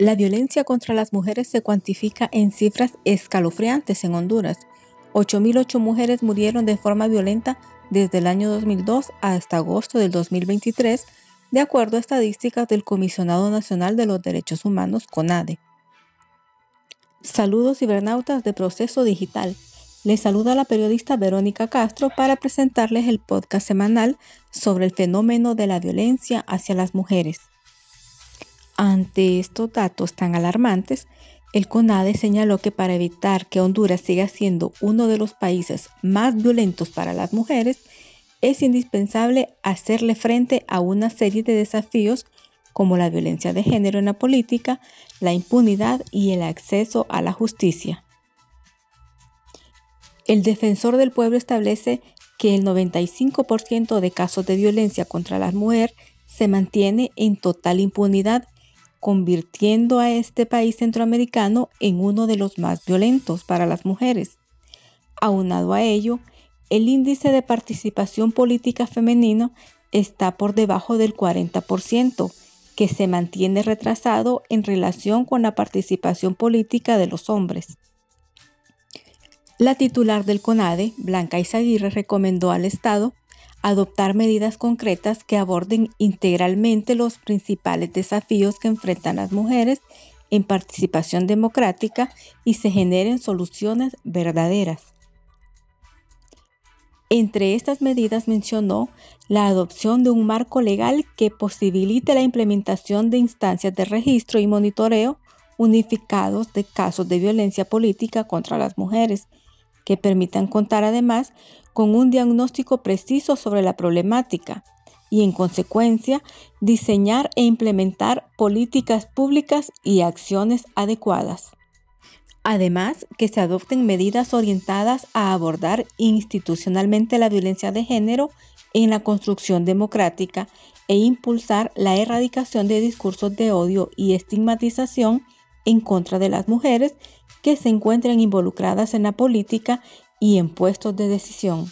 La violencia contra las mujeres se cuantifica en cifras escalofriantes en Honduras. 8.008 mujeres murieron de forma violenta desde el año 2002 hasta agosto del 2023, de acuerdo a estadísticas del Comisionado Nacional de los Derechos Humanos, CONADE. Saludos cibernautas de Proceso Digital. Les saluda la periodista Verónica Castro para presentarles el podcast semanal sobre el fenómeno de la violencia hacia las mujeres. Ante estos datos tan alarmantes, el CONADE señaló que para evitar que Honduras siga siendo uno de los países más violentos para las mujeres, es indispensable hacerle frente a una serie de desafíos como la violencia de género en la política, la impunidad y el acceso a la justicia. El defensor del pueblo establece que el 95% de casos de violencia contra la mujer se mantiene en total impunidad convirtiendo a este país centroamericano en uno de los más violentos para las mujeres. Aunado a ello, el índice de participación política femenino está por debajo del 40%, que se mantiene retrasado en relación con la participación política de los hombres. La titular del CONADE, Blanca Izaguirre, recomendó al Estado adoptar medidas concretas que aborden integralmente los principales desafíos que enfrentan las mujeres en participación democrática y se generen soluciones verdaderas. Entre estas medidas mencionó la adopción de un marco legal que posibilite la implementación de instancias de registro y monitoreo unificados de casos de violencia política contra las mujeres, que permitan contar además con un diagnóstico preciso sobre la problemática y en consecuencia diseñar e implementar políticas públicas y acciones adecuadas. Además, que se adopten medidas orientadas a abordar institucionalmente la violencia de género en la construcción democrática e impulsar la erradicación de discursos de odio y estigmatización en contra de las mujeres que se encuentren involucradas en la política y en puestos de decisión.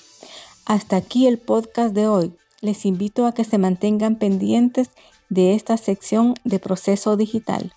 Hasta aquí el podcast de hoy. Les invito a que se mantengan pendientes de esta sección de proceso digital.